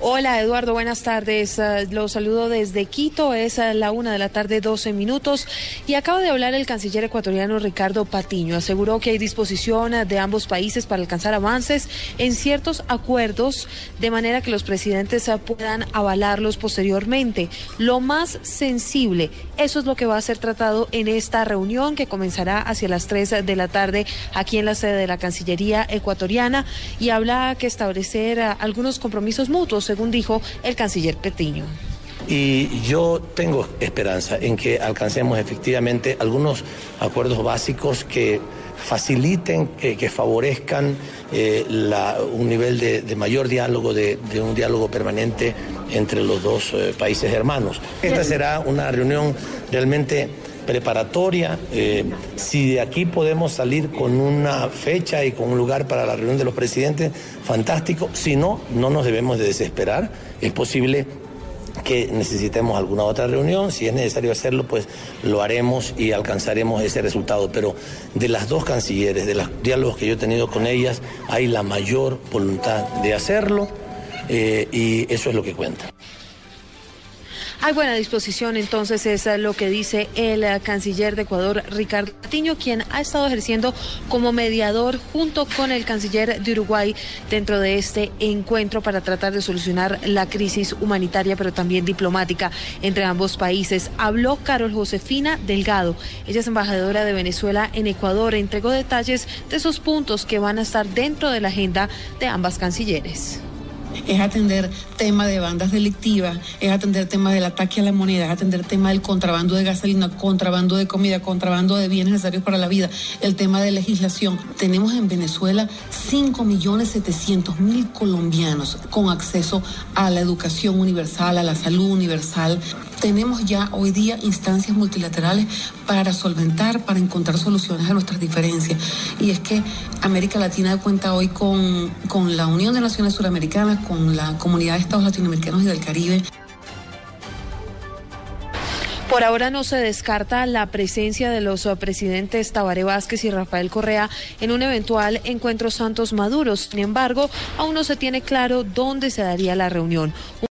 Hola Eduardo, buenas tardes. Uh, los saludo desde Quito, es a la una de la tarde, 12 minutos. Y acaba de hablar el canciller ecuatoriano Ricardo Patiño. Aseguró que hay disposición de ambos países para alcanzar avances en ciertos acuerdos, de manera que los presidentes puedan avalarlos posteriormente. Lo más sensible, eso es lo que va a ser tratado en esta reunión que comenzará hacia las 3 de la tarde aquí en la sede de la Cancillería ecuatoriana. Y habla que establecer uh, algunos compromisos mutuos según dijo el canciller Petiño. Y yo tengo esperanza en que alcancemos efectivamente algunos acuerdos básicos que faciliten, que, que favorezcan eh, la, un nivel de, de mayor diálogo, de, de, un diálogo permanente entre los dos eh, países hermanos. Esta será una reunión realmente preparatoria. Eh, si de aquí podemos salir con una fecha y con un lugar para la reunión de los presidentes, fantástico. Si no, no nos debemos de desesperar. Es posible que necesitemos alguna otra reunión, si es necesario hacerlo, pues lo haremos y alcanzaremos ese resultado. Pero de las dos cancilleres, de los diálogos que yo he tenido con ellas, hay la mayor voluntad de hacerlo eh, y eso es lo que cuenta. Hay buena disposición, entonces es lo que dice el canciller de Ecuador, Ricardo Patiño, quien ha estado ejerciendo como mediador junto con el canciller de Uruguay dentro de este encuentro para tratar de solucionar la crisis humanitaria, pero también diplomática entre ambos países. Habló Carol Josefina Delgado, ella es embajadora de Venezuela en Ecuador, entregó detalles de esos puntos que van a estar dentro de la agenda de ambas cancilleres es atender temas de bandas delictivas, es atender temas del ataque a la moneda, es atender temas del contrabando de gasolina, contrabando de comida, contrabando de bienes necesarios para la vida, el tema de legislación. Tenemos en Venezuela 5.700.000 colombianos con acceso a la educación universal, a la salud universal. Tenemos ya hoy día instancias multilaterales para solventar, para encontrar soluciones a nuestras diferencias. Y es que América Latina cuenta hoy con, con la Unión de Naciones Suramericanas, con la Comunidad de Estados Latinoamericanos y del Caribe. Por ahora no se descarta la presencia de los presidentes Tabaré Vázquez y Rafael Correa en un eventual encuentro Santos Maduros. Sin embargo, aún no se tiene claro dónde se daría la reunión.